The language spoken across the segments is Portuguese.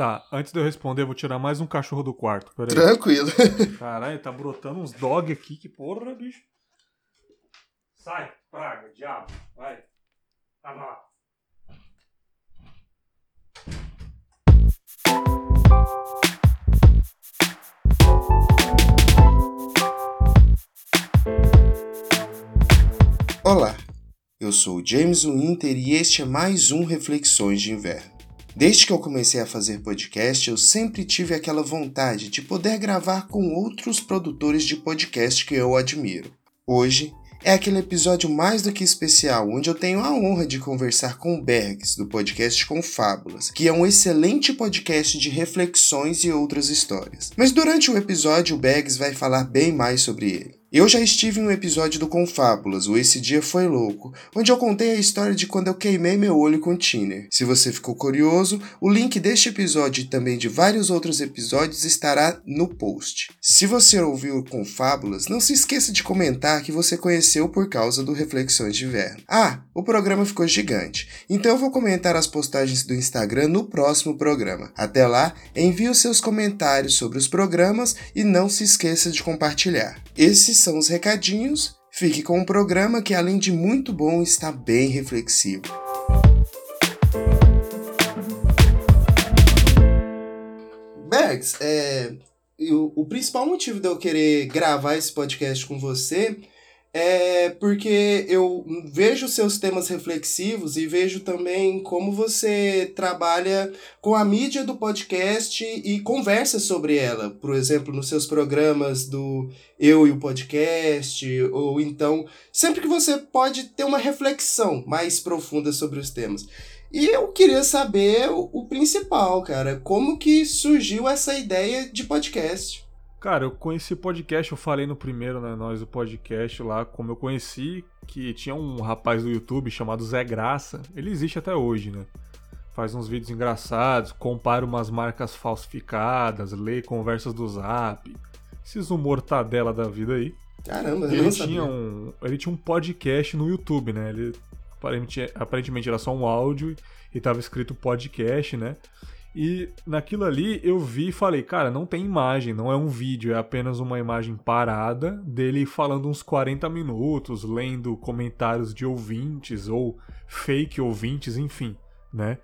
Tá, antes de eu responder, eu vou tirar mais um cachorro do quarto. Peraí. Tranquilo. Caralho, tá brotando uns dog aqui, que porra, bicho. Sai, praga, diabo, vai. Tá lá. Olá, eu sou o James Winter e este é mais um Reflexões de Inverno. Desde que eu comecei a fazer podcast, eu sempre tive aquela vontade de poder gravar com outros produtores de podcast que eu admiro. Hoje é aquele episódio mais do que especial, onde eu tenho a honra de conversar com o Bergs, do podcast Confábulas, que é um excelente podcast de reflexões e outras histórias. Mas durante o episódio, o Bergs vai falar bem mais sobre ele. Eu já estive em um episódio do Confábulas, o Esse Dia Foi Louco, onde eu contei a história de quando eu queimei meu olho com Tiner. Se você ficou curioso, o link deste episódio e também de vários outros episódios estará no post. Se você ouviu o Confábulas, não se esqueça de comentar que você conheceu por causa do Reflexões de Inverno. Ah, o programa ficou gigante, então eu vou comentar as postagens do Instagram no próximo programa. Até lá, envie os seus comentários sobre os programas e não se esqueça de compartilhar. Esses são os recadinhos. Fique com o programa que, além de muito bom, está bem reflexivo. Bergs, é, o, o principal motivo de eu querer gravar esse podcast com você é porque eu vejo seus temas reflexivos e vejo também como você trabalha com a mídia do podcast e conversa sobre ela. Por exemplo, nos seus programas do Eu e o Podcast, ou então, sempre que você pode ter uma reflexão mais profunda sobre os temas. E eu queria saber o, o principal, cara, como que surgiu essa ideia de podcast? Cara, eu conheci podcast, eu falei no primeiro, né, nós, o podcast lá, como eu conheci, que tinha um rapaz do YouTube chamado Zé Graça, ele existe até hoje, né? Faz uns vídeos engraçados, compara umas marcas falsificadas, lê conversas do Zap, esses humor tadela da vida aí. Caramba, eu ele não tinha sabia. um, ele tinha um podcast no YouTube, né? Ele aparentemente, aparentemente era só um áudio e tava escrito podcast, né? E naquilo ali eu vi e falei, cara, não tem imagem, não é um vídeo, é apenas uma imagem parada dele falando uns 40 minutos, lendo comentários de ouvintes ou fake ouvintes, enfim, né?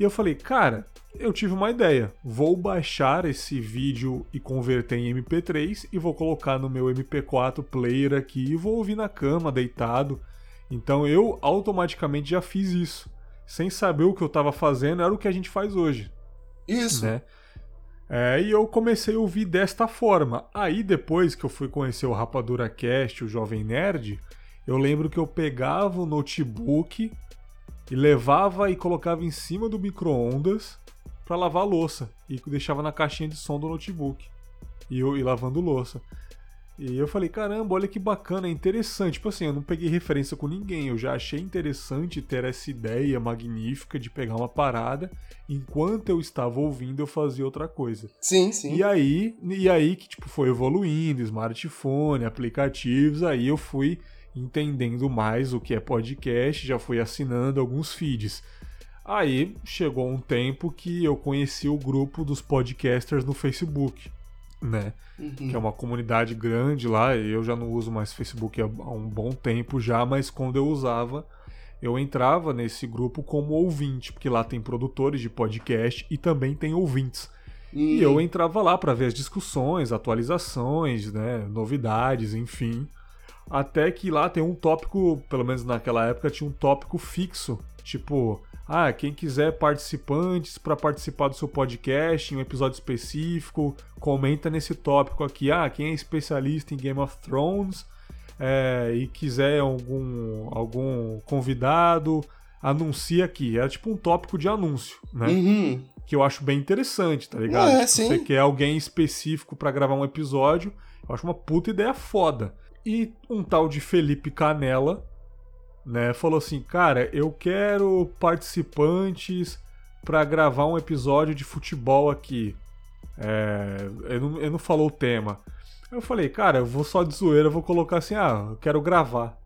E eu falei, cara, eu tive uma ideia. Vou baixar esse vídeo e converter em MP3 e vou colocar no meu MP4 player aqui e vou ouvir na cama, deitado. Então eu automaticamente já fiz isso. Sem saber o que eu estava fazendo, era o que a gente faz hoje Isso. né? É, e eu comecei a ouvir desta forma. Aí depois que eu fui conhecer o Rapadura Cast, o Jovem Nerd, eu lembro que eu pegava o notebook e levava e colocava em cima do micro-ondas para lavar louça e deixava na caixinha de som do notebook e eu e lavando louça. E eu falei, caramba, olha que bacana, é interessante. Tipo assim, eu não peguei referência com ninguém, eu já achei interessante ter essa ideia magnífica de pegar uma parada, enquanto eu estava ouvindo, eu fazia outra coisa. Sim, sim. E aí, e aí que tipo foi evoluindo, smartphone, aplicativos, aí eu fui entendendo mais o que é podcast, já fui assinando alguns feeds. Aí chegou um tempo que eu conheci o grupo dos podcasters no Facebook, né? Uhum. que é uma comunidade grande lá. Eu já não uso mais Facebook há um bom tempo já, mas quando eu usava, eu entrava nesse grupo como ouvinte, porque lá tem produtores de podcast e também tem ouvintes. E Hum. eu entrava lá para ver as discussões, atualizações, né, novidades, enfim. Até que lá tem um tópico, pelo menos naquela época, tinha um tópico fixo, tipo, ah, quem quiser participantes para participar do seu podcast em um episódio específico, comenta nesse tópico aqui. Ah, quem é especialista em Game of Thrones é, e quiser algum, algum convidado, anuncia aqui. Era tipo um tópico de anúncio, né? Uhum. que eu acho bem interessante, tá ligado? É, Tipo, sim. Você quer alguém específico pra gravar um episódio, eu acho uma puta ideia foda. E um tal de Felipe Canella, né, falou assim: "Cara, eu quero participantes pra gravar um episódio de futebol aqui". É, ele, não, ele não falou o tema. Eu falei, cara, eu vou só de zoeira, eu vou colocar assim, ah, eu quero gravar.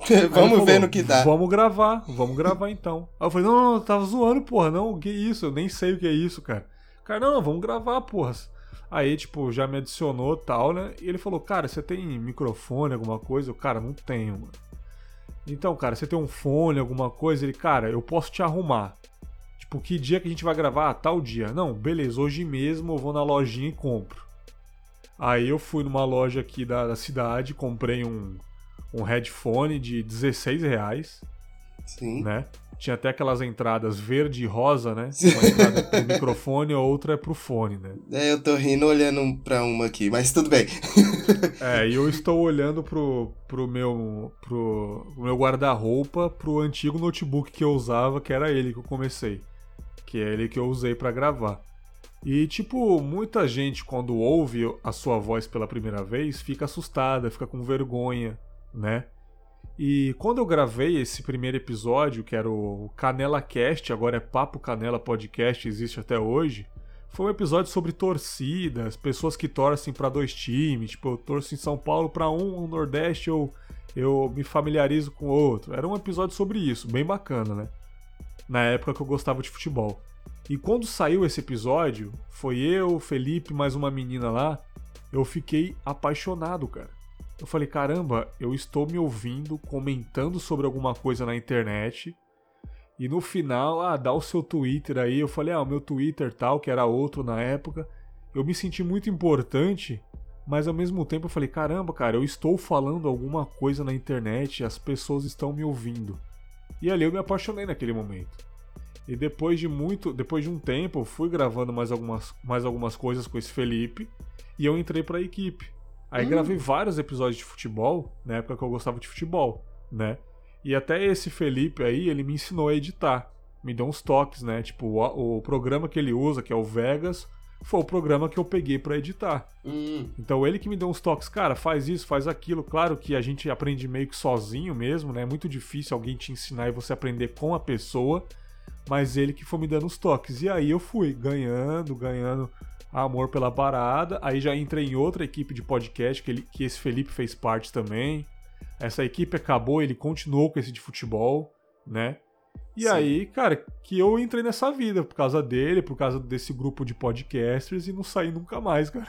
Vamos falou, ver no que dá. Vamos gravar, vamos gravar então. Aí eu falei, não, não, eu tava zoando, porra, não, que isso, eu nem sei o que é isso, cara. Cara, não, vamos gravar, porra. Aí, tipo, já me adicionou tal, né? E ele falou, cara, você tem microfone, alguma coisa? Eu, cara, não tenho, mano. Então, cara, você tem um fone, alguma coisa? Ele, cara, eu posso te arrumar. Tipo, que dia que a gente vai gravar? Ah, tal dia. Não, beleza, hoje mesmo eu vou na lojinha e compro. Aí eu fui numa loja aqui da, da cidade, comprei um, um headphone de 16 reais. Sim. Né? Tinha até aquelas entradas verde e rosa, né? Uma entrada pro microfone, a outra é pro fone, né? É, eu tô rindo olhando pra uma aqui, mas tudo bem. É, e eu estou olhando pro, pro meu, pro, pro meu guarda-roupa, pro antigo notebook que eu usava, que era ele que eu comecei. Que é ele que eu usei para gravar. E, tipo, muita gente, quando ouve a sua voz pela primeira vez, fica assustada, fica com vergonha, né? E quando eu gravei esse primeiro episódio, que era o Canela Cast, agora é Papo Canela Podcast, existe até hoje, foi um episódio sobre torcidas, pessoas que torcem para dois times, tipo, eu torço em São Paulo para um, no Nordeste eu, eu me familiarizo com outro. Era um episódio sobre isso, bem bacana, né? Na época que eu gostava de futebol. E quando saiu esse episódio, foi eu, Felipe, mais uma menina lá, eu fiquei apaixonado, cara. Eu falei, caramba, eu estou me ouvindo comentando sobre alguma coisa na internet. E no final, ah, dá o seu Twitter aí. Eu falei, ah, o meu Twitter tal, que era outro na época. Eu me senti muito importante, mas ao mesmo tempo eu falei, caramba, cara, eu estou falando alguma coisa na internet, as pessoas estão me ouvindo. E ali eu me apaixonei naquele momento. E depois de muito, depois de um tempo, fui gravando mais algumas, mais algumas coisas com esse Felipe e eu entrei para a equipe. Aí hum. gravei vários episódios de futebol, na época que eu gostava de futebol, né? E até esse Felipe aí, ele me ensinou a editar. Me deu uns toques, né? Tipo, o, o programa que ele usa, que é o Vegas, foi o programa que eu peguei para editar. Hum. Então ele que me deu uns toques, cara, faz isso, faz aquilo. Claro que a gente aprende meio que sozinho mesmo, né? É muito difícil alguém te ensinar e você aprender com a pessoa, mas ele que foi me dando os toques. E aí eu fui ganhando, ganhando amor pela parada. Aí já entrei em outra equipe de podcast que, ele, que esse Felipe fez parte também. Essa equipe acabou, ele continuou com esse de futebol, né? E Sim. aí, cara, que eu entrei nessa vida por causa dele, por causa desse grupo de podcasters e não saí nunca mais, cara.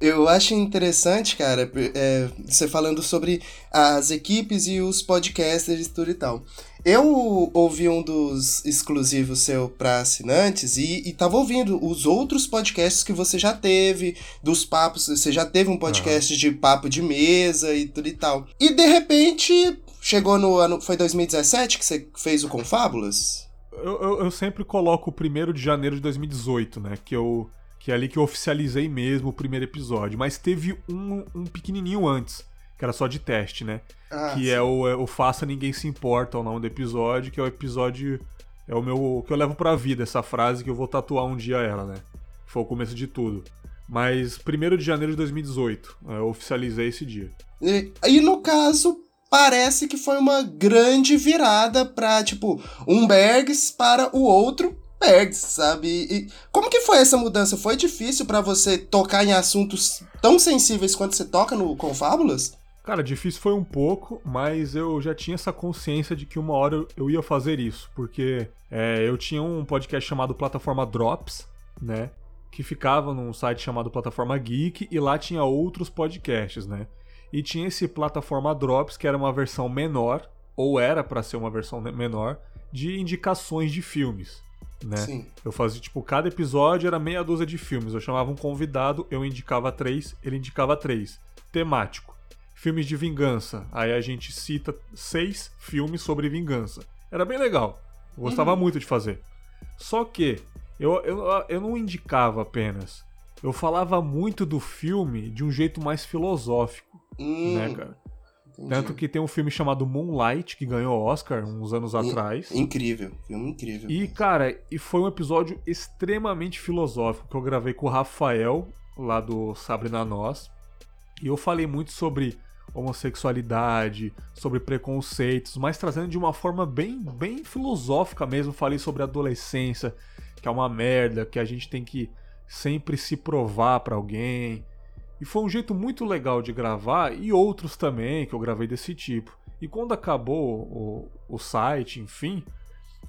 Eu acho interessante, cara, é, você falando sobre as equipes e os podcasters e tudo e tal. Eu ouvi um dos exclusivos seu para assinantes e, e tava ouvindo os outros podcasts que você já teve, dos papos, você já teve um podcast uhum. de papo de mesa e tudo e tal. E de repente, chegou no ano. Foi 2017 que você fez o Confábulas? Eu, eu, eu sempre coloco o 1 de janeiro de 2018, né? Que eu. Que é ali que eu oficializei mesmo o primeiro episódio. Mas teve um, um pequenininho antes que era só de teste, né? Ah, que é o, é o Faça Ninguém Se Importa, o nome do episódio, que é o episódio. É o meu. que eu levo pra vida, essa frase que eu vou tatuar um dia ela, né? Foi o começo de tudo. Mas 1 de janeiro de 2018, eu oficializei esse dia. E, e no caso, parece que foi uma grande virada pra, tipo, um Bergs para o outro Bergs, sabe? E como que foi essa mudança? Foi difícil para você tocar em assuntos tão sensíveis quanto você toca no Confábulas? Cara, difícil foi um pouco, mas eu já tinha essa consciência de que uma hora eu ia fazer isso, porque é, eu tinha um podcast chamado Plataforma Drops, né? Que ficava num site chamado Plataforma Geek e lá tinha outros podcasts, né? E tinha esse Plataforma Drops, que era uma versão menor, ou era para ser uma versão menor, de indicações de filmes. Né? Sim. Eu fazia, tipo, cada episódio era meia dúzia de filmes. Eu chamava um convidado, eu indicava três, ele indicava três. Temático filmes de vingança. Aí a gente cita seis filmes sobre vingança. Era bem legal. Eu gostava uhum. muito de fazer. Só que eu, eu, eu não indicava apenas. Eu falava muito do filme de um jeito mais filosófico, uhum. né, cara? Entendi. Tanto que tem um filme chamado Moonlight, que ganhou Oscar uns anos atrás. Incrível, filme incrível. E, cara, e foi um episódio extremamente filosófico que eu gravei com o Rafael, lá do Sabrina Nós. E eu falei muito sobre homossexualidade, sobre preconceitos, mas trazendo de uma forma bem, bem filosófica mesmo. Falei sobre adolescência, que é uma merda, que a gente tem que sempre se provar para alguém. E foi um jeito muito legal de gravar, e outros também que eu gravei desse tipo. E quando acabou o, o site, enfim,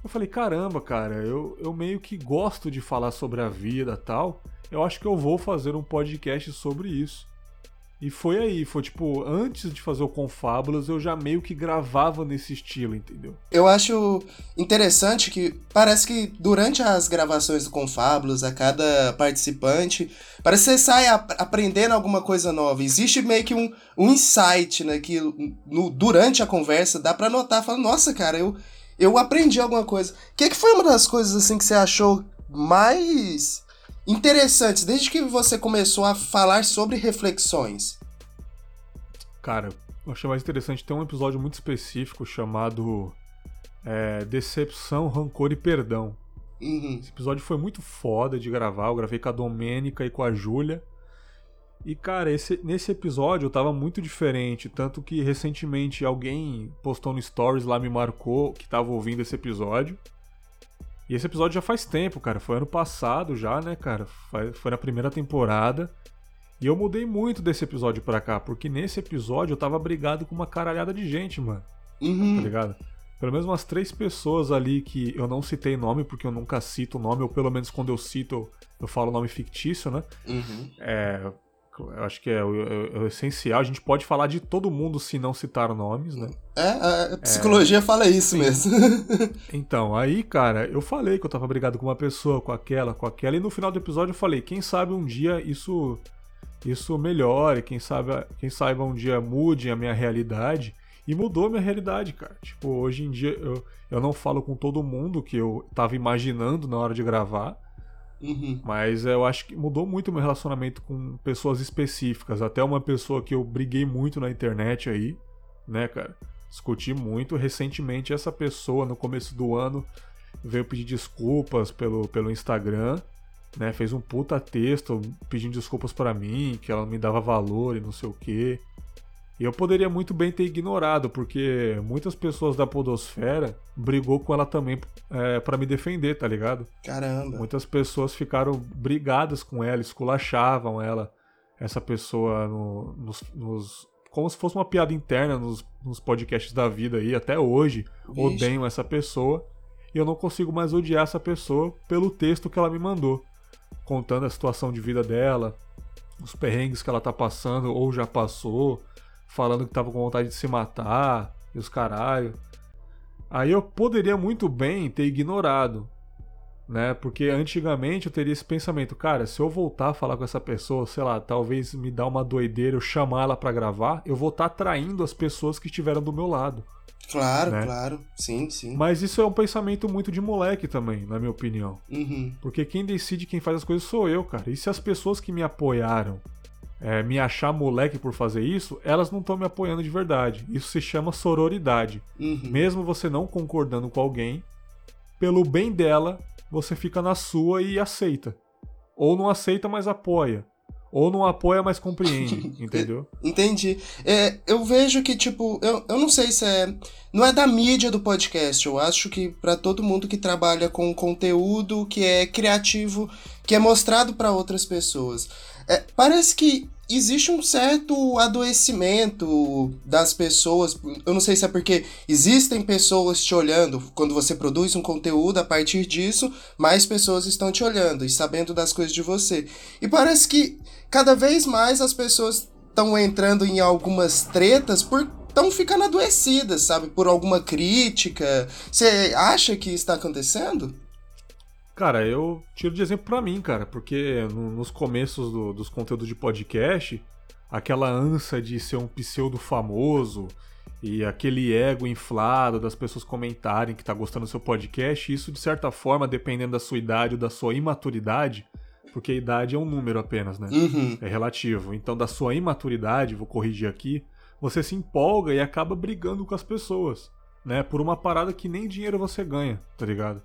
Eu falei, caramba, cara, eu, eu meio que gosto de falar sobre a vida tal. Eu acho que eu vou fazer um podcast sobre isso. E foi aí, foi tipo, antes de fazer o Confábulas, eu já meio que gravava nesse estilo, entendeu? Eu acho interessante que parece que durante as gravações do Confábulas, a cada participante, parece que você sai aprendendo alguma coisa nova. Existe meio que um, um insight, né, que no, durante a conversa dá pra notar, falando, nossa, cara, eu, eu aprendi alguma coisa. O que, que foi uma das coisas, assim, que você achou mais interessantes desde que você começou a falar sobre reflexões? Cara, eu achei mais interessante. Tem um episódio muito específico chamado é, Decepção, Rancor e Perdão. Uhum. Esse episódio foi muito foda de gravar. Eu gravei com a Domênica e com a Júlia. E, cara, esse, nesse episódio eu tava muito diferente. Tanto que recentemente alguém postou no Stories lá, me marcou que tava ouvindo esse episódio. E esse episódio já faz tempo, cara. Foi ano passado já, né, cara? Foi na primeira temporada. E eu mudei muito desse episódio pra cá, porque nesse episódio eu tava brigado com uma caralhada de gente, mano. Uhum. Tá ligado? Pelo menos umas três pessoas ali que eu não citei nome, porque eu nunca cito o nome, ou pelo menos quando eu cito, eu falo nome fictício, né? Uhum. É, eu acho que é o, é, é o, essencial. A gente pode falar de todo mundo se não citar nomes, né? É, a psicologia é, fala isso sim. mesmo. então, aí, cara, eu falei que eu tava brigado com uma pessoa, com aquela, com aquela, e no final do episódio eu falei, quem sabe um dia isso isso melhore, quem sabe, quem saiba um dia mude a minha realidade. E mudou a minha realidade, cara. Tipo, hoje em dia eu, eu não falo com todo mundo que eu tava imaginando na hora de gravar. Uhum. Mas eu acho que mudou muito o meu relacionamento com pessoas específicas. Até uma pessoa que eu briguei muito na internet aí, né, cara? Discuti muito. Recentemente, essa pessoa, no começo do ano, veio pedir desculpas pelo, pelo Instagram, né? Fez um puta texto pedindo desculpas para mim, que ela me dava valor e não sei o quê. E eu poderia muito bem ter ignorado, porque muitas pessoas da Podosfera brigou com ela também é, para me defender, tá ligado? Caramba. Muitas pessoas ficaram brigadas com ela, esculachavam ela, essa pessoa no, nos, nos, como se fosse uma piada interna nos, nos podcasts da vida aí, até hoje. Vixe. Odeiam essa pessoa. E eu não consigo mais odiar essa pessoa pelo texto que ela me mandou. Contando a situação de vida dela, os perrengues que ela tá passando ou já passou falando que tava com vontade de se matar e os caralho. Aí eu poderia muito bem ter ignorado, né? Porque antigamente eu teria esse pensamento, cara, se eu voltar a falar com essa pessoa, sei lá, talvez me dá uma doideira eu chamar ela para gravar, eu vou estar tá traindo as pessoas que estiveram do meu lado. Claro, né? claro. Sim, sim. Mas isso é um pensamento muito de moleque também, na minha opinião. Uhum. Porque quem decide quem faz as coisas sou eu, cara. E se as pessoas que me apoiaram é, me achar moleque por fazer isso, elas não estão me apoiando de verdade. Isso se chama sororidade. Uhum. Mesmo você não concordando com alguém, pelo bem dela, você fica na sua e aceita. Ou não aceita, mas apoia. Ou não apoia, mas compreende, entendeu? Entendi. É, eu vejo que, tipo, eu, eu não sei se é. Não é da mídia do podcast. Eu acho que para todo mundo que trabalha com conteúdo que é criativo, que é mostrado para outras pessoas. É, parece que existe um certo adoecimento das pessoas. Eu não sei se é porque existem pessoas te olhando quando você produz um conteúdo, a partir disso, mais pessoas estão te olhando e sabendo das coisas de você. E parece que cada vez mais as pessoas estão entrando em algumas tretas por estão ficando adoecidas, sabe, por alguma crítica. Você acha que está acontecendo? Cara, eu tiro de exemplo para mim, cara, porque no, nos começos do, dos conteúdos de podcast, aquela ânsia de ser um pseudo famoso e aquele ego inflado das pessoas comentarem que tá gostando do seu podcast, isso de certa forma, dependendo da sua idade ou da sua imaturidade, porque a idade é um número apenas, né? Uhum. É relativo. Então, da sua imaturidade, vou corrigir aqui, você se empolga e acaba brigando com as pessoas, né? Por uma parada que nem dinheiro você ganha, tá ligado?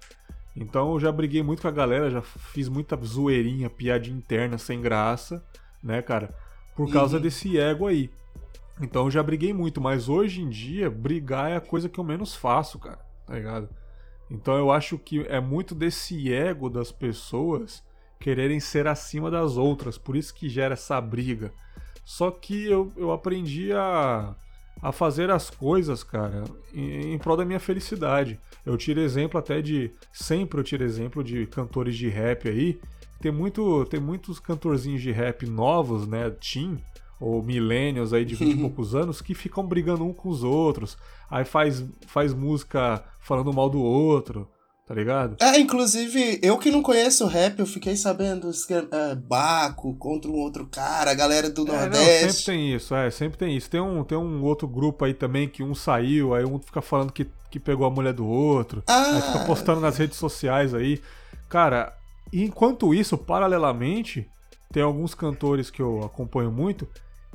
Então eu já briguei muito com a galera, já fiz muita zoeirinha, piadinha interna sem graça, né, cara? Por causa uhum. desse ego aí. Então eu já briguei muito, mas hoje em dia, brigar é a coisa que eu menos faço, cara, tá ligado? Então eu acho que é muito desse ego das pessoas quererem ser acima das outras, por isso que gera essa briga. Só que eu, eu aprendi a, a fazer as coisas, cara, em, em prol da minha felicidade. Eu tiro exemplo até de. Sempre eu tiro exemplo de cantores de rap aí. Tem, muito, tem muitos cantorzinhos de rap novos, né? Teen, ou millennials aí de 20 e poucos anos, que ficam brigando um com os outros. Aí faz, faz música falando mal do outro tá ligado? É, inclusive, eu que não conheço rap, eu fiquei sabendo é, Baco contra um outro cara, a galera do é, Nordeste. Não, sempre tem isso, é, sempre tem isso. Tem um, tem um outro grupo aí também que um saiu, aí um fica falando que, que pegou a mulher do outro, ah. aí fica postando nas redes sociais aí. Cara, enquanto isso, paralelamente, tem alguns cantores que eu acompanho muito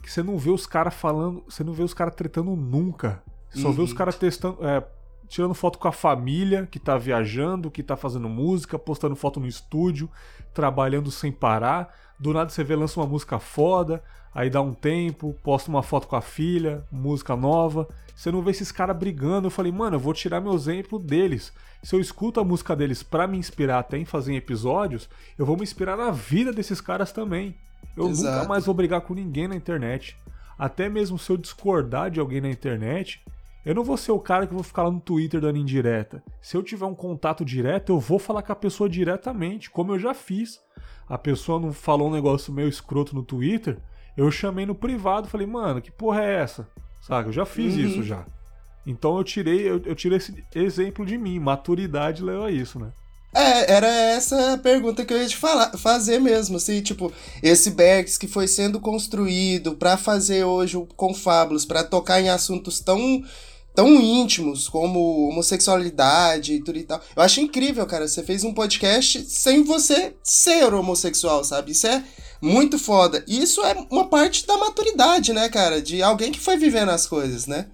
que você não vê os caras falando, você não vê os caras tretando nunca. Só uhum. vê os uhum. caras testando, é, tirando foto com a família, que tá viajando, que tá fazendo música, postando foto no estúdio, trabalhando sem parar. Do nada você vê, lança uma música foda, aí dá um tempo, posta uma foto com a filha, música nova. Você não vê esses caras brigando. Eu falei, mano, eu vou tirar meu exemplo deles. Se eu escuto a música deles para me inspirar até em fazer episódios, eu vou me inspirar na vida desses caras também. Eu Exato. nunca mais vou brigar com ninguém na internet. Até mesmo se eu discordar de alguém na internet, eu não vou ser o cara que vou ficar lá no Twitter dando indireta. Se eu tiver um contato direto, eu vou falar com a pessoa diretamente, como eu já fiz. A pessoa não falou um negócio meio escroto no Twitter, eu chamei no privado, falei, mano, que porra é essa? Sabe, eu já fiz uhum. isso já. Então eu tirei, eu, eu tirei esse exemplo de mim, maturidade leva a isso, né? É, era essa a pergunta que eu ia te falar, fazer mesmo, assim, tipo, esse Bergs que foi sendo construído para fazer hoje o Confábulos, para tocar em assuntos tão tão íntimos como homossexualidade e tudo e tal. Eu acho incrível, cara. Você fez um podcast sem você ser homossexual, sabe? Isso é muito foda. E isso é uma parte da maturidade, né, cara? De alguém que foi vivendo as coisas, né?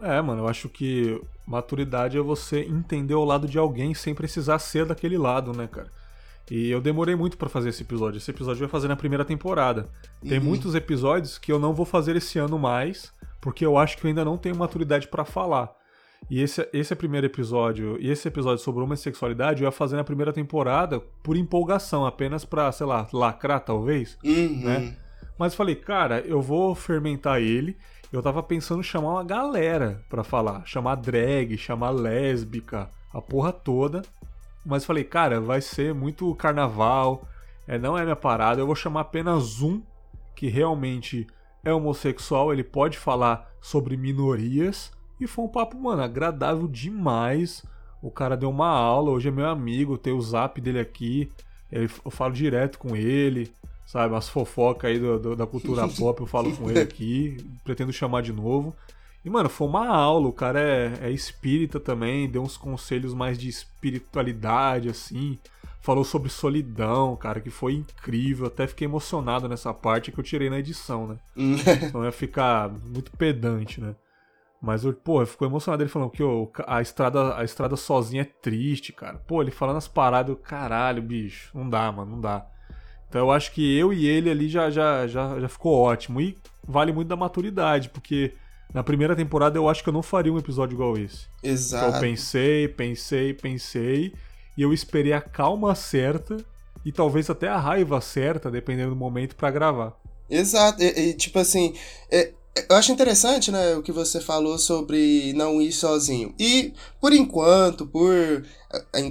É, mano, eu acho que maturidade é você entender o lado de alguém sem precisar ser daquele lado, né, cara? E eu demorei muito para fazer esse episódio. Esse episódio vai fazer na primeira temporada. Tem uhum. muitos episódios que eu não vou fazer esse ano mais porque eu acho que eu ainda não tenho maturidade para falar. E esse, esse é o primeiro episódio, e esse episódio sobre homossexualidade eu ia fazer na primeira temporada por empolgação, apenas pra, sei lá, lacrar talvez, uhum. né? Mas falei, cara, eu vou fermentar ele. Eu tava pensando em chamar uma galera pra falar, chamar drag, chamar lésbica, a porra toda. Mas falei, cara, vai ser muito carnaval, é, não é minha parada, eu vou chamar apenas um que realmente é homossexual, ele pode falar sobre minorias. E foi um papo, mano, agradável demais. O cara deu uma aula, hoje é meu amigo, tem o zap dele aqui. Eu falo direto com ele, sabe? As fofocas aí do, do, da cultura pop eu falo com ele aqui. Pretendo chamar de novo. E, mano, foi uma aula. O cara é, é espírita também, deu uns conselhos mais de espiritualidade, assim falou sobre solidão, cara, que foi incrível. Até fiquei emocionado nessa parte que eu tirei na edição, né? Hum. Então ia ficar muito pedante, né? Mas, pô, ficou emocionado ele falando que oh, a, estrada, a estrada sozinha é triste, cara. Pô, ele falando as paradas, eu, caralho, bicho, não dá, mano, não dá. Então eu acho que eu e ele ali já, já, já, já ficou ótimo. E vale muito da maturidade, porque na primeira temporada eu acho que eu não faria um episódio igual esse. Exato. Então eu pensei, pensei, pensei e eu esperei a calma certa e talvez até a raiva certa, dependendo do momento, para gravar. Exato, e, e tipo assim, é, eu acho interessante, né, o que você falou sobre não ir sozinho. E, por enquanto, por,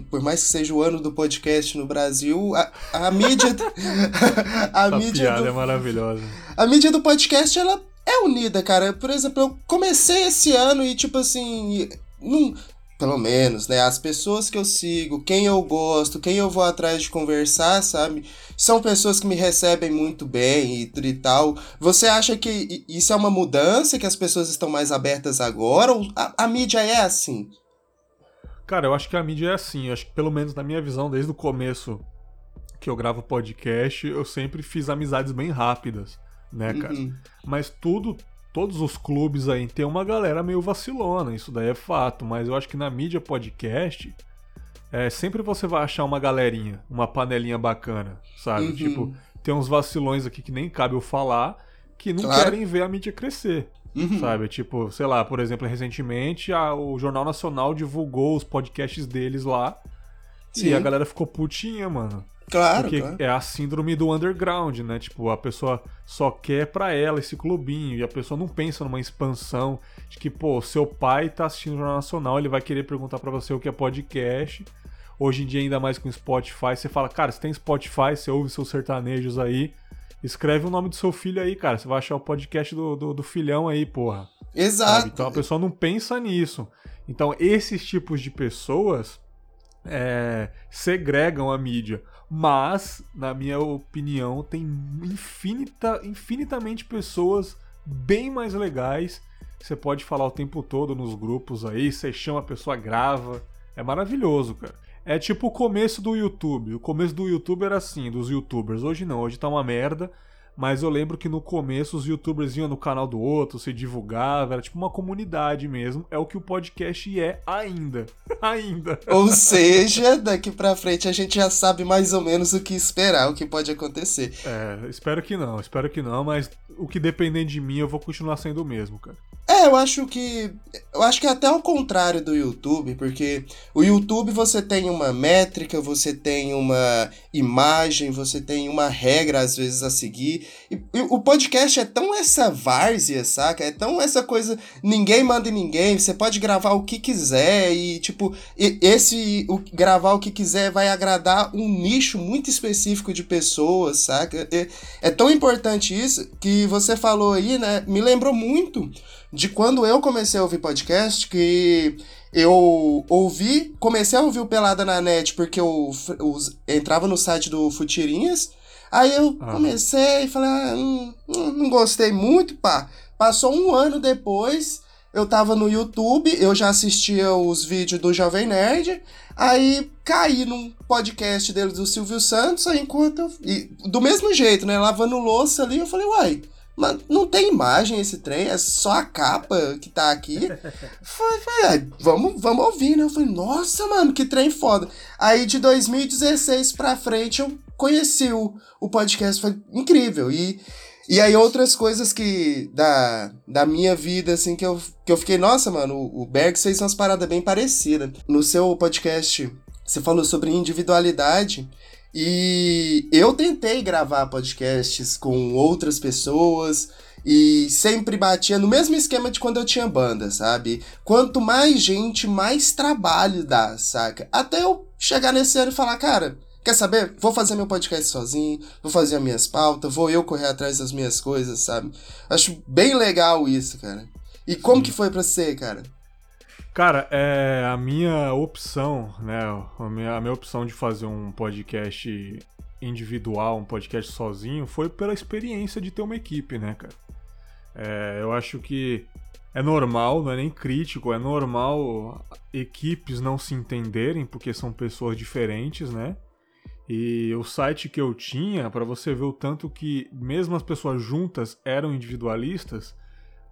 por mais que seja o ano do podcast no Brasil, a, a mídia. a Essa mídia piada do, é maravilhosa. A mídia do podcast, ela é unida, cara. Por exemplo, eu comecei esse ano e, tipo assim. Não, pelo menos, né? As pessoas que eu sigo, quem eu gosto, quem eu vou atrás de conversar, sabe? São pessoas que me recebem muito bem e, e tal. Você acha que isso é uma mudança, que as pessoas estão mais abertas agora? Ou a, a mídia é assim? Cara, eu acho que a mídia é assim. Eu acho que, pelo menos na minha visão, desde o começo que eu gravo podcast, eu sempre fiz amizades bem rápidas, né, cara? Uhum. Mas tudo todos os clubes aí tem uma galera meio vacilona, isso daí é fato, mas eu acho que na mídia podcast é, sempre você vai achar uma galerinha, uma panelinha bacana, sabe? Uhum. Tipo, tem uns vacilões aqui que nem cabe eu falar, que não claro. querem ver a mídia crescer. Uhum. Sabe? Tipo, sei lá, por exemplo, recentemente a, o Jornal Nacional divulgou os podcasts deles lá. Sim. E a galera ficou putinha, mano. Claro, Porque claro. é a síndrome do underground, né? Tipo, a pessoa só quer pra ela esse clubinho e a pessoa não pensa numa expansão de que, pô, seu pai tá assistindo o Jornal Nacional, ele vai querer perguntar pra você o que é podcast. Hoje em dia, ainda mais com Spotify, você fala, cara, você tem Spotify, você ouve seus sertanejos aí, escreve o nome do seu filho aí, cara. Você vai achar o podcast do, do, do filhão aí, porra. Exato. Sabe? Então a pessoa não pensa nisso. Então esses tipos de pessoas é, segregam a mídia. Mas, na minha opinião, tem infinita, infinitamente pessoas bem mais legais. Você pode falar o tempo todo nos grupos aí, você chama a pessoa, grava. É maravilhoso, cara. É tipo o começo do YouTube. O começo do YouTube era assim, dos youtubers. Hoje não, hoje tá uma merda. Mas eu lembro que no começo os youtubers iam no canal do outro, se divulgava, era tipo uma comunidade mesmo. É o que o podcast é ainda. ainda. Ou seja, daqui pra frente a gente já sabe mais ou menos o que esperar, o que pode acontecer. É, espero que não, espero que não, mas o que depender de mim eu vou continuar sendo o mesmo, cara. É, eu acho que. Eu acho que é até ao contrário do YouTube, porque o YouTube você tem uma métrica, você tem uma imagem, você tem uma regra às vezes a seguir. E, e o podcast é tão essa várzea, saca? É tão essa coisa. Ninguém manda em ninguém, você pode gravar o que quiser e, tipo, esse. O, gravar o que quiser vai agradar um nicho muito específico de pessoas, saca? É tão importante isso que você falou aí, né? Me lembrou muito de quando eu comecei a ouvir podcast, que eu ouvi, comecei a ouvir o Pelada na net porque eu, us- entrava no site do Futirinhas, aí eu comecei e falei, ah, hum, não gostei muito, pá. Passou um ano depois, eu tava no YouTube, eu já assistia os vídeos do Jovem Nerd, aí caí num podcast dele do Silvio Santos, aí enquanto eu, e do mesmo jeito, né, lavando louça ali, eu falei, uai, mas não tem imagem esse trem, é só a capa que tá aqui. Foi, foi, ah, vamos, vamos ouvir, né? Eu falei, nossa, mano, que trem foda. Aí de 2016 pra frente eu conheci o, o podcast, foi incrível. E, e aí outras coisas que da, da minha vida, assim, que eu, que eu fiquei, nossa, mano, o, o Berg fez umas paradas bem parecidas. No seu podcast, você falou sobre individualidade. E eu tentei gravar podcasts com outras pessoas e sempre batia no mesmo esquema de quando eu tinha banda, sabe? Quanto mais gente, mais trabalho dá, saca? Até eu chegar nesse ano e falar, cara, quer saber? Vou fazer meu podcast sozinho, vou fazer as minhas pautas, vou eu correr atrás das minhas coisas, sabe? Acho bem legal isso, cara. E como que foi pra você, cara? Cara, é a minha opção, né? A minha, a minha opção de fazer um podcast individual, um podcast sozinho, foi pela experiência de ter uma equipe, né, cara? É, eu acho que é normal, não é nem crítico, é normal equipes não se entenderem porque são pessoas diferentes, né? E o site que eu tinha, para você ver o tanto que mesmo as pessoas juntas eram individualistas,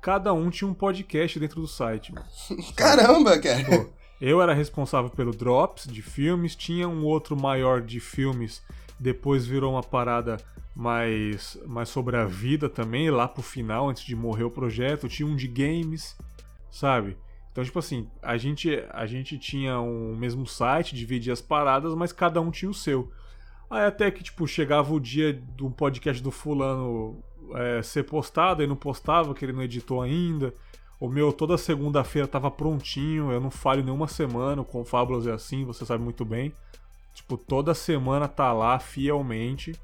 cada um tinha um podcast dentro do site. mano. Caramba, cara. Pô, eu era responsável pelo Drops de filmes, tinha um outro maior de filmes, depois virou uma parada mais, mais sobre a vida também, lá pro final, antes de morrer o projeto, tinha um de games, sabe? Então, tipo assim, a gente, a gente tinha um mesmo site, dividia as paradas, mas cada um tinha o seu. Aí até que, tipo, chegava o dia do podcast do fulano é, ser postado, e não postava, que ele não editou ainda. O meu toda segunda-feira tava prontinho, eu não falho nenhuma semana, com Fábulas é assim, você sabe muito bem. Tipo, toda semana tá lá fielmente.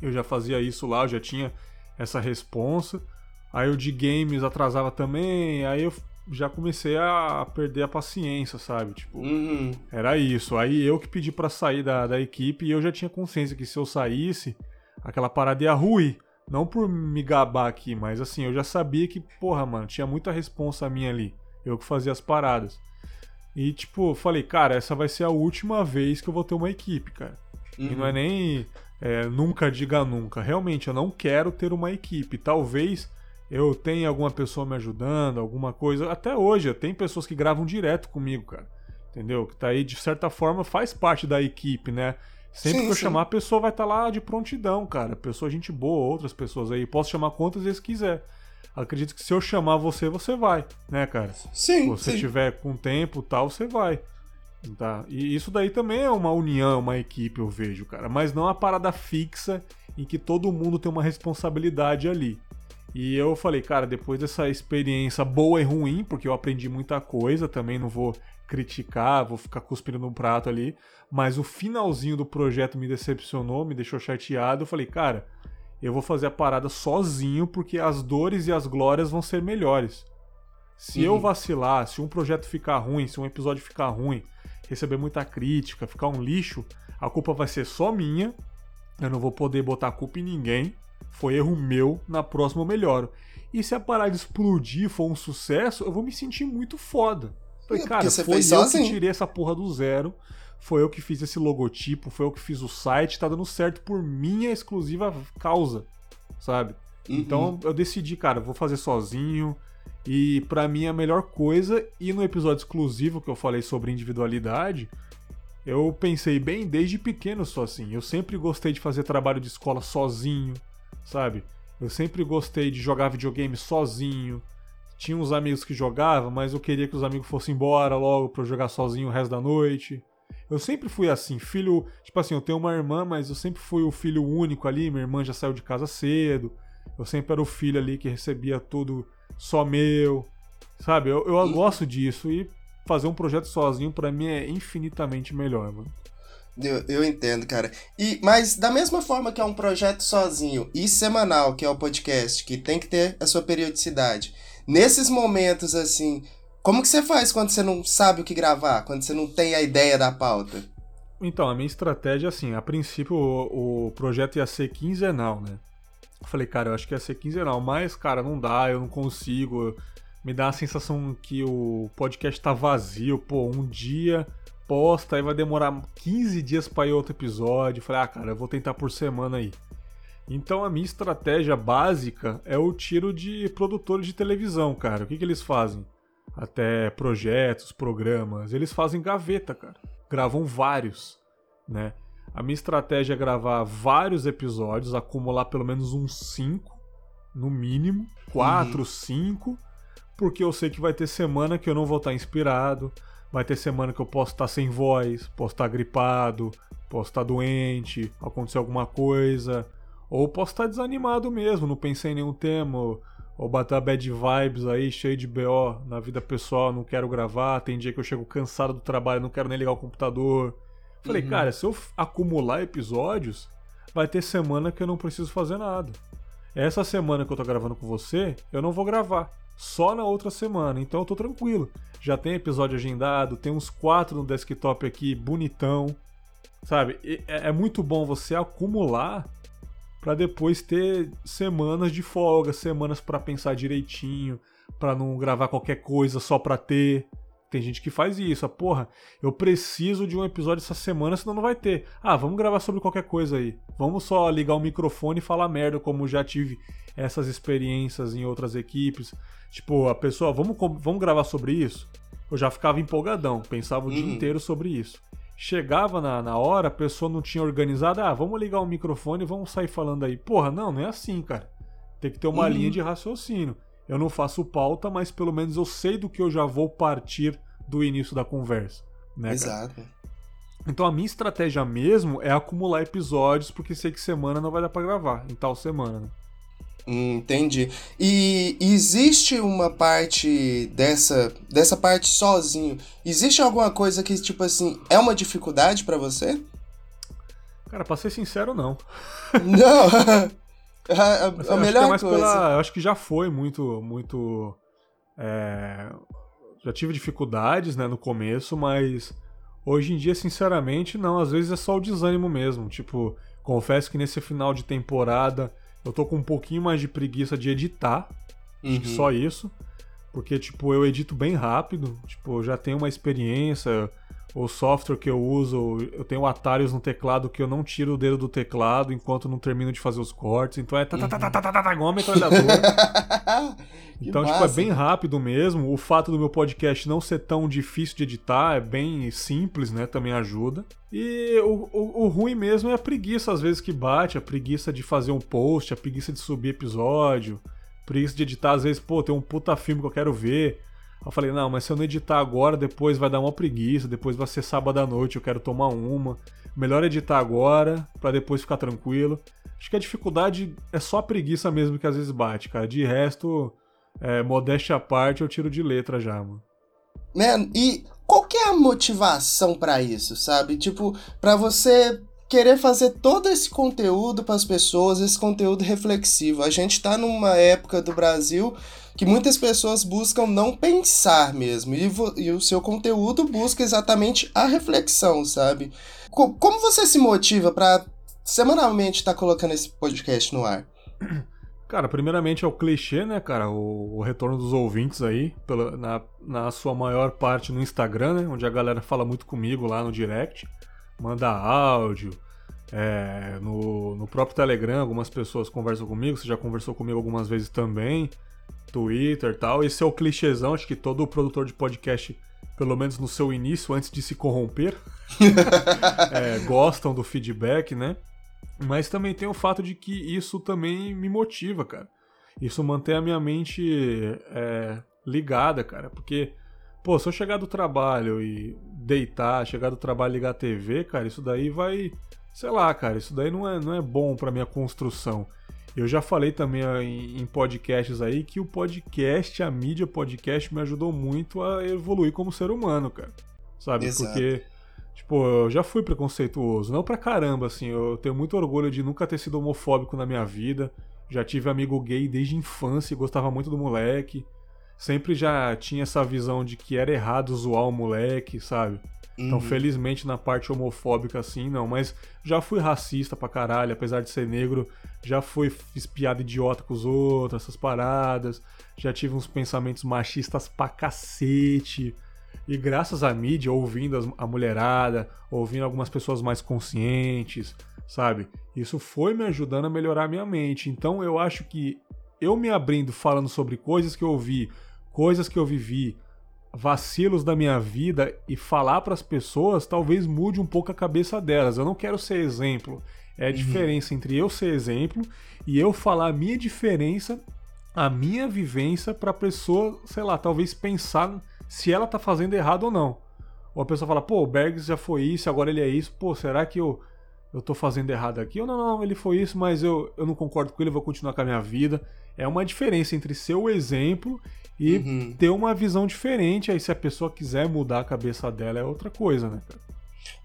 Eu já fazia isso lá, eu já tinha essa responsa. Aí o de games atrasava também, aí eu já comecei a perder a paciência, sabe? Tipo, Uhum. era isso. Aí eu que pedi pra sair da, da equipe e eu já tinha consciência que se eu saísse, aquela parada ia ruir. Não por me gabar aqui, mas assim, eu já sabia que, porra, mano, tinha muita responsa minha ali. Eu que fazia as paradas. E, tipo, falei, cara, essa vai ser a última vez que eu vou ter uma equipe, cara. E não é nem é, nunca diga nunca. Realmente, eu não quero ter uma equipe. Talvez eu tenha alguma pessoa me ajudando, alguma coisa. Até hoje, tem pessoas que gravam direto comigo, cara. Entendeu? Que tá aí, de certa forma, faz parte da equipe, né? Sempre Sim, que eu sim. chamar, a pessoa vai estar lá de prontidão, cara. Pessoa gente boa, outras pessoas aí. Posso chamar quantas vezes quiser. Acredito que se eu chamar você, você vai, né, cara? Se Sim, você sim. tiver com tempo e tal, você vai. Tá? E isso daí também é uma união, uma equipe, eu vejo, cara. Mas não a parada fixa em que todo mundo tem uma responsabilidade ali. E eu falei, cara, depois dessa experiência boa e ruim, porque eu aprendi muita coisa, também não vou criticar, vou ficar cuspindo no prato ali, mas o finalzinho do projeto me decepcionou, me deixou chateado. Eu falei, cara, eu vou fazer a parada sozinho porque as dores e as glórias vão ser melhores. Se uhum. eu vacilar, se um projeto ficar ruim, se um episódio ficar ruim, receber muita crítica, ficar um lixo, a culpa vai ser só minha. Eu não vou poder botar a culpa em ninguém. Foi erro meu, na próxima eu melhoro. E se a parada explodir for um sucesso, eu vou me sentir muito foda. Falei, é, cara, foi eu sozinho. que tirei essa porra do zero. Foi eu que fiz esse logotipo, foi eu que fiz o site, tá dando certo por minha exclusiva causa, sabe? Uhum. Então eu decidi, cara, vou fazer sozinho. E para mim a melhor coisa, e no episódio exclusivo que eu falei sobre individualidade, eu pensei bem desde pequeno só assim. Eu sempre gostei de fazer trabalho de escola sozinho, sabe? Eu sempre gostei de jogar videogame sozinho. Tinha uns amigos que jogavam, mas eu queria que os amigos fossem embora logo pra eu jogar sozinho o resto da noite. Eu sempre fui assim, filho. Tipo assim, eu tenho uma irmã, mas eu sempre fui o filho único ali. Minha irmã já saiu de casa cedo. Eu sempre era o filho ali que recebia tudo só meu. Sabe? Eu, eu gosto disso. E fazer um projeto sozinho para mim é infinitamente melhor, mano. Eu, eu, entendo, cara. E mas da mesma forma que é um projeto sozinho e semanal, que é o podcast, que tem que ter a sua periodicidade. Nesses momentos assim, como que você faz quando você não sabe o que gravar, quando você não tem a ideia da pauta? Então, a minha estratégia assim, a princípio o, o projeto ia ser quinzenal, né? Eu falei, cara, eu acho que ia ser quinzenal, mas, cara, não dá, eu não consigo. Me dá a sensação que o podcast tá vazio, pô, um dia posta, aí vai demorar 15 dias para ir outro episódio. Eu falei, ah, cara, eu vou tentar por semana aí. Então a minha estratégia básica é o tiro de produtores de televisão, cara. O que, que eles fazem? Até projetos, programas, eles fazem gaveta, cara. Gravam vários, né? A minha estratégia é gravar vários episódios, acumular pelo menos uns 5, no mínimo, 4, 5, uhum. porque eu sei que vai ter semana que eu não vou estar inspirado, vai ter semana que eu posso estar sem voz, posso estar gripado, posso estar doente, acontecer alguma coisa, ou posso estar desanimado mesmo, não pensei em nenhum tema, ou bater bad vibes aí, cheio de BO na vida pessoal, não quero gravar, tem dia que eu chego cansado do trabalho, não quero nem ligar o computador Falei, uhum. cara, se eu acumular episódios, vai ter semana que eu não preciso fazer nada. Essa semana que eu tô gravando com você, eu não vou gravar. Só na outra semana, então eu tô tranquilo. Já tem episódio agendado, tem uns quatro no desktop aqui, bonitão. Sabe? É, é muito bom você acumular para depois ter semanas de folga, semanas para pensar direitinho, para não gravar qualquer coisa só pra ter. Tem gente que faz isso. Ah, porra, eu preciso de um episódio essa semana, senão não vai ter. Ah, vamos gravar sobre qualquer coisa aí. Vamos só ligar o microfone e falar merda, como já tive essas experiências em outras equipes. Tipo, a pessoa, vamos, vamos gravar sobre isso? Eu já ficava empolgadão, pensava o uhum. dia inteiro sobre isso. Chegava na, na hora, a pessoa não tinha organizado, ah, vamos ligar o microfone e vamos sair falando aí. Porra, não, não é assim, cara. Tem que ter uma uhum. linha de raciocínio. Eu não faço pauta, mas pelo menos eu sei do que eu já vou partir do início da conversa. Né, Exato. Cara? Então a minha estratégia mesmo é acumular episódios, porque sei que semana não vai dar pra gravar, em tal semana. Né? Entendi. E existe uma parte dessa dessa parte sozinho? Existe alguma coisa que tipo assim é uma dificuldade para você? Cara, pra ser sincero, não. Não. a, a, a melhor é coisa. Pela, eu acho que já foi muito muito é, já tive dificuldades, né, no começo, mas hoje em dia, sinceramente, não. Às vezes é só o desânimo mesmo. Tipo, confesso que nesse final de temporada eu tô com um pouquinho mais de preguiça de editar. Uhum. Só isso. Porque, tipo, eu edito bem rápido. Tipo, eu já tenho uma experiência o software que eu uso, eu tenho atalhos no teclado que eu não tiro o dedo do teclado enquanto não termino de fazer os cortes. Então é tá, tá, tá, tá, tá, tá, tá, igual uma metralhadora. então, tipo, é bem rápido mesmo. O fato do meu podcast não ser tão difícil de editar, é bem simples, né? Também ajuda. E o, o, o ruim mesmo é a preguiça, às vezes, que bate, a preguiça de fazer um post, a preguiça de subir episódio, preguiça de editar, às vezes, pô, tem um puta filme que eu quero ver. Eu falei, não, mas se eu não editar agora, depois vai dar uma preguiça, depois vai ser sábado à noite, eu quero tomar uma. Melhor editar agora, para depois ficar tranquilo. Acho que a dificuldade é só a preguiça mesmo que às vezes bate, cara. De resto, é, modéstia à parte, eu tiro de letra já, mano. Man, e qual que é a motivação para isso, sabe? Tipo, para você querer fazer todo esse conteúdo para as pessoas, esse conteúdo reflexivo. A gente está numa época do Brasil que muitas pessoas buscam não pensar mesmo, e, e o seu conteúdo busca exatamente a reflexão, sabe? Co como você se motiva para semanalmente estar tá colocando esse podcast no ar? Cara, primeiramente é o clichê, né, cara? O, o retorno dos ouvintes aí, pela, na, na sua maior parte no Instagram, né? Onde a galera fala muito comigo lá no direct manda áudio. É, no, no próprio Telegram, algumas pessoas conversam comigo, você já conversou comigo algumas vezes também, Twitter e tal. Esse é o clichêzão, acho que todo produtor de podcast, pelo menos no seu início, antes de se corromper, é, gostam do feedback, né? Mas também tem o fato de que isso também me motiva, cara. Isso mantém a minha mente é, ligada, cara, porque Pô, se eu chegar do trabalho e deitar, chegar do trabalho e ligar a TV, cara, isso daí vai. Sei lá, cara, isso daí não é, não é bom pra minha construção. Eu já falei também em, em podcasts aí que o podcast, a mídia podcast, me ajudou muito a evoluir como ser humano, cara. Sabe? Exato. Porque, tipo, eu já fui preconceituoso. Não pra caramba, assim. Eu tenho muito orgulho de nunca ter sido homofóbico na minha vida. Já tive amigo gay desde infância e gostava muito do moleque sempre já tinha essa visão de que era errado zoar o moleque, sabe? Então, uhum. felizmente, na parte homofóbica, assim, não. Mas já fui racista pra caralho, apesar de ser negro. Já fui espiado idiota com os outros, essas paradas. Já tive uns pensamentos machistas pra cacete. E graças à mídia, ouvindo a mulherada, ouvindo algumas pessoas mais conscientes, sabe? Isso foi me ajudando a melhorar a minha mente. Então, eu acho que eu me abrindo falando sobre coisas que eu ouvi coisas que eu vivi, vacilos da minha vida e falar para as pessoas talvez mude um pouco a cabeça delas. Eu não quero ser exemplo. É a uhum. diferença entre eu ser exemplo e eu falar a minha diferença, a minha vivência para a pessoa, sei lá, talvez pensar se ela tá fazendo errado ou não. Ou a pessoa fala, pô, o Bergs já foi isso, agora ele é isso, pô, será que eu, eu tô fazendo errado aqui? Ou não, não, ele foi isso, mas eu, eu não concordo com ele, eu vou continuar com a minha vida. É uma diferença entre ser o exemplo e uhum. ter uma visão diferente. Aí, se a pessoa quiser mudar a cabeça dela, é outra coisa, né, cara?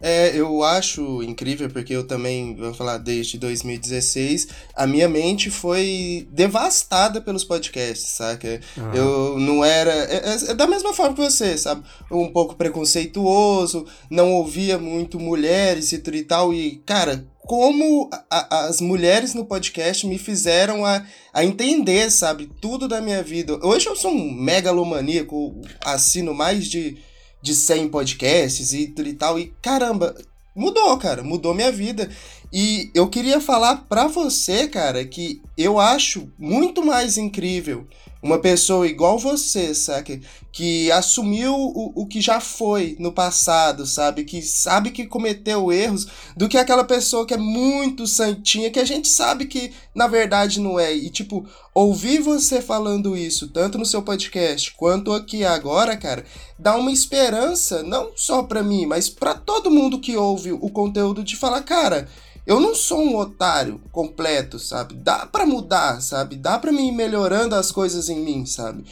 É, eu acho incrível porque eu também, vou falar, desde 2016, a minha mente foi devastada pelos podcasts, saca? Uhum. Eu não era. É, é, é, da mesma forma que você, sabe? Um pouco preconceituoso, não ouvia muito mulheres e tudo e tal. E, cara, como a, as mulheres no podcast me fizeram a, a entender, sabe, tudo da minha vida. Hoje eu sou um megalomaníaco, assino mais de, de 100 podcasts e e tal, e caramba, mudou, cara, mudou minha vida. E eu queria falar pra você, cara, que eu acho muito mais incrível uma pessoa igual você, sabe? Que assumiu o, o que já foi no passado, sabe? Que sabe que cometeu erros, do que aquela pessoa que é muito santinha, que a gente sabe que na verdade não é. E, tipo, ouvir você falando isso, tanto no seu podcast quanto aqui agora, cara, dá uma esperança, não só pra mim, mas para todo mundo que ouve o conteúdo de falar, cara eu não sou um otário completo, sabe? Dá para mudar, sabe? Dá para mim ir melhorando as coisas em mim, sabe?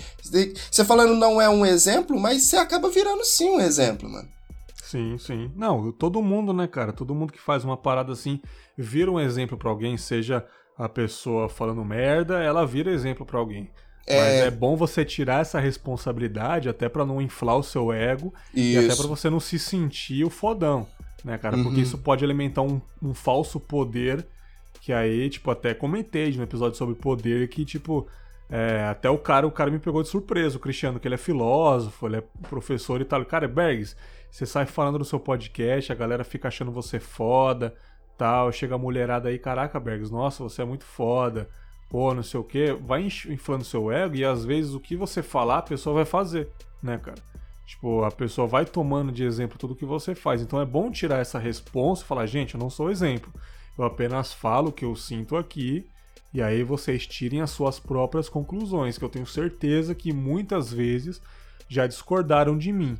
Você falando não é um exemplo, mas você acaba virando sim um exemplo, mano. Sim, sim. Não, todo mundo, né, cara? Todo mundo que faz uma parada assim vira um exemplo para alguém, seja a pessoa falando merda, ela vira exemplo para alguém. É... Mas é bom você tirar essa responsabilidade até para não inflar o seu ego Isso. e até para você não se sentir o fodão né, cara? Porque uhum. isso pode alimentar um, um falso poder que aí, tipo, até comentei no episódio sobre poder que, tipo, é, até o cara, o cara me pegou de surpresa, o Cristiano, que ele é filósofo, ele é professor e tal. Cara, Bergs, você sai falando no seu podcast, a galera fica achando você foda, tal. Chega a mulherada aí, caraca, Bergs, nossa, você é muito foda. Pô, não sei o que, vai inflando seu ego e às vezes o que você falar a pessoa vai fazer, né, cara? Tipo, a pessoa vai tomando de exemplo tudo que você faz. Então é bom tirar essa resposta e falar, gente, eu não sou exemplo. Eu apenas falo o que eu sinto aqui. E aí vocês tirem as suas próprias conclusões, que eu tenho certeza que muitas vezes já discordaram de mim.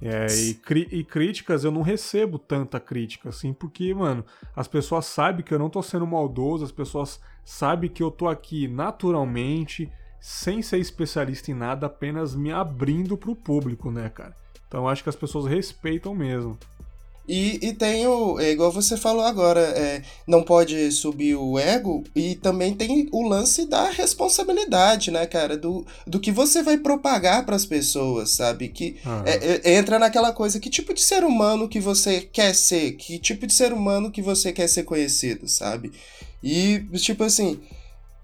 É, e, e, críticas eu não recebo tanta crítica, assim, porque, mano, as pessoas sabem que eu não tô sendo maldoso, as pessoas sabem que eu tô aqui naturalmente, sem ser especialista em nada, apenas me abrindo pro público, né, cara? Então acho que as pessoas respeitam mesmo. E, e tem o, é igual você falou agora, é, não pode subir o ego, e também tem o lance da responsabilidade, né, cara? Do, do que você vai propagar para as pessoas, sabe? Que é, é, entra naquela coisa, que tipo de ser humano que você quer ser? Que tipo de ser humano que você quer ser conhecido, sabe? E, tipo assim,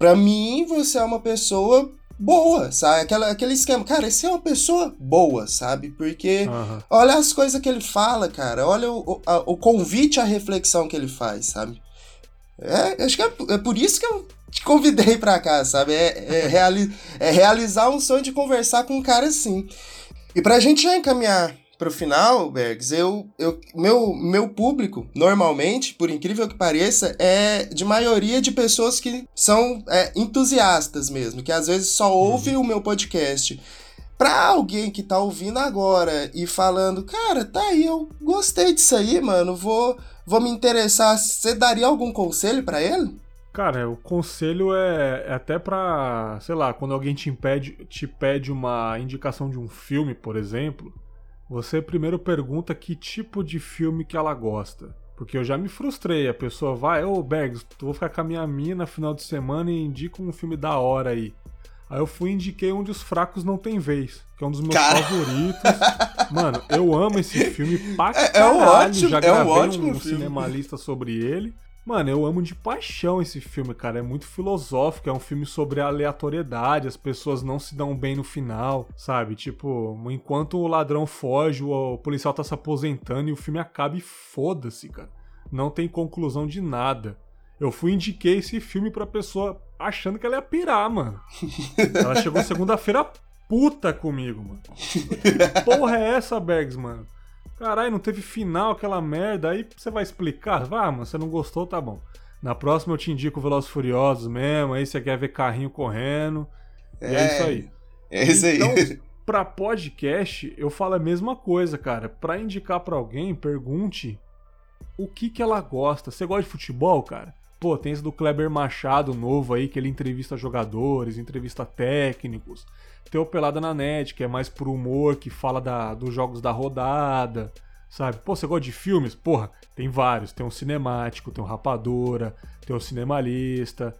para mim, você é uma pessoa boa, sabe? Aquela, aquele esquema. Cara, esse é uma pessoa boa, sabe? Porque uhum. olha as coisas que ele fala, cara. Olha o, a, o convite à reflexão que ele faz, sabe? É, acho que é, é por isso que eu te convidei pra cá, sabe? É, é, reali é realizar um sonho de conversar com um cara assim. E pra gente já encaminhar pro final, Bergs, eu, eu, meu, meu público, normalmente, por incrível que pareça, é de maioria de pessoas que são é, entusiastas mesmo, que às vezes só ouve uhum. o meu podcast. Pra alguém que tá ouvindo agora e falando, cara, tá aí, eu gostei disso aí, mano, vou, vou me interessar, você daria algum conselho para ele? Cara, o conselho é, é, até pra, sei lá, quando alguém te, impede, te pede uma indicação de um filme, por exemplo, você primeiro pergunta que tipo de filme que ela gosta. Porque eu já me frustrei, a pessoa vai, ô oh, Bergs, vou ficar com a minha mina final de semana e indica um filme da hora aí. Aí eu fui e indiquei onde os fracos não tem vez, que é um dos meus Cara... favoritos. Mano, eu amo esse filme pra caralho. É, é um ótimo, já gravei é um, ótimo um, um cinemalista sobre ele. Mano, eu amo de paixão esse filme, cara. É muito filosófico, é um filme sobre aleatoriedade, as pessoas não se dão bem no final, sabe? Tipo, enquanto o ladrão foge, o policial tá se aposentando e o filme acaba e foda-se, cara. Não tem conclusão de nada. Eu fui indiquei esse filme pra pessoa achando que ela ia pirar, mano. Ela chegou segunda-feira puta comigo, mano. Que porra é essa, Bergs, mano? Caralho, não teve final aquela merda. Aí você vai explicar. Ah, mano, você não gostou, tá bom. Na próxima eu te indico Velozes Furiosos mesmo. Aí você quer ver carrinho correndo. É, e é isso aí. É isso aí. Então, pra podcast, eu falo a mesma coisa, cara. Pra indicar pra alguém, pergunte o que que ela gosta. Você gosta de futebol, cara? Pô, tem esse do Kleber Machado novo aí, que ele entrevista jogadores, entrevista técnicos. Tem o Pelada na Net, que é mais pro humor, que fala da, dos jogos da rodada, sabe? Pô, você gosta de filmes? Porra, tem vários. Tem o Cinemático, tem o Rapadora, tem o Cinemalista,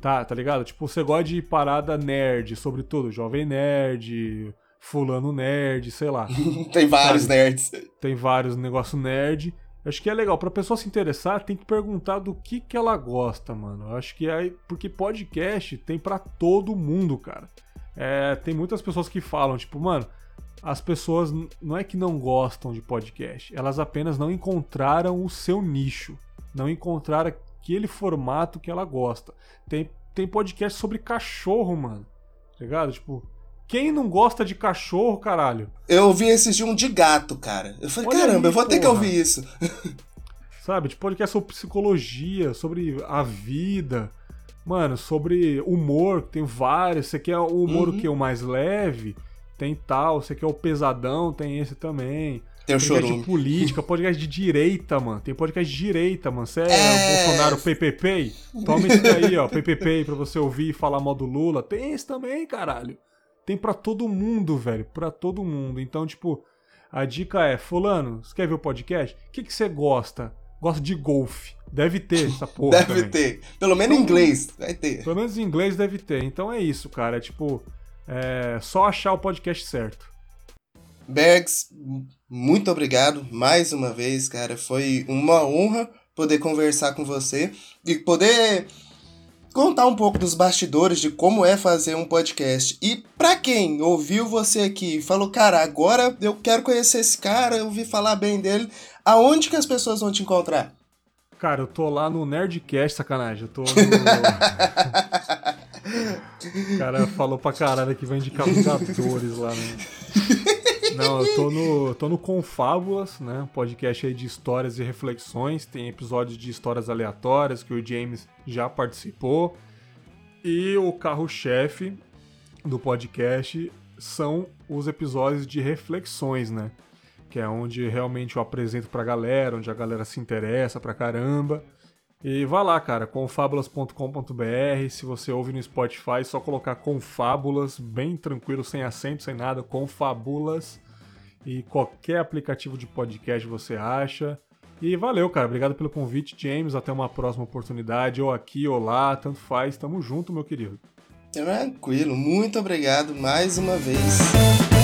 tá, tá ligado? Tipo, você gosta de parada nerd, sobretudo, Jovem Nerd, Fulano Nerd, sei lá. tem vários sabe? nerds. Tem vários negócio nerd. Acho que é legal. Pra pessoa se interessar, tem que perguntar do que que ela gosta, mano. Acho que é. Porque podcast tem para todo mundo, cara. É, tem muitas pessoas que falam, tipo, mano, as pessoas não é que não gostam de podcast, elas apenas não encontraram o seu nicho, não encontraram aquele formato que ela gosta. Tem, tem podcast sobre cachorro, mano. Tá ligado? Tipo, quem não gosta de cachorro, caralho? Eu ouvi esses de um de gato, cara. Eu falei, Olha caramba, aí, eu vou porra. ter que ouvir isso. Sabe, de podcast sobre psicologia, sobre a vida. Mano, sobre humor, tem vários. Você quer o humor uhum. o que? O mais leve? Tem tal. Você quer o pesadão? Tem esse também. Tem o podcast de política, podcast de direita, mano. Tem podcast de direita, mano. Você é, é... Bolsonaro PPP? Toma isso aí, ó. PPP pra você ouvir e falar mal do Lula. Tem esse também, caralho. Tem pra todo mundo, velho. Pra todo mundo. Então, tipo, a dica é: Fulano, você quer ver o podcast? O que, que você gosta? Gosta de golfe. Deve ter essa porra. deve também. ter. Pelo menos em inglês, vai ter. Pelo menos em inglês deve ter. Então é isso, cara. É tipo, é só achar o podcast certo. Bergs, muito obrigado mais uma vez, cara. Foi uma honra poder conversar com você e poder contar um pouco dos bastidores de como é fazer um podcast. E para quem ouviu você aqui e falou, cara, agora eu quero conhecer esse cara, eu ouvi falar bem dele, aonde que as pessoas vão te encontrar? Cara, eu tô lá no Nerdcast, sacanagem. Eu tô no. o cara falou pra caralho que vai indicar Vingadores lá, né? Não, eu tô no, tô no Confábulas, né? Um podcast aí de histórias e reflexões. Tem episódios de histórias aleatórias que o James já participou. E o carro-chefe do podcast são os episódios de reflexões, né? Que é onde realmente eu apresento pra galera, onde a galera se interessa pra caramba. E vá lá, cara, confabulas.com.br. Se você ouve no Spotify, é só colocar Confábulas, bem tranquilo, sem acento, sem nada, Confabulas. E qualquer aplicativo de podcast você acha. E valeu, cara. Obrigado pelo convite, James. Até uma próxima oportunidade, ou aqui ou lá, tanto faz. Tamo junto, meu querido. Tranquilo. Muito obrigado mais uma vez.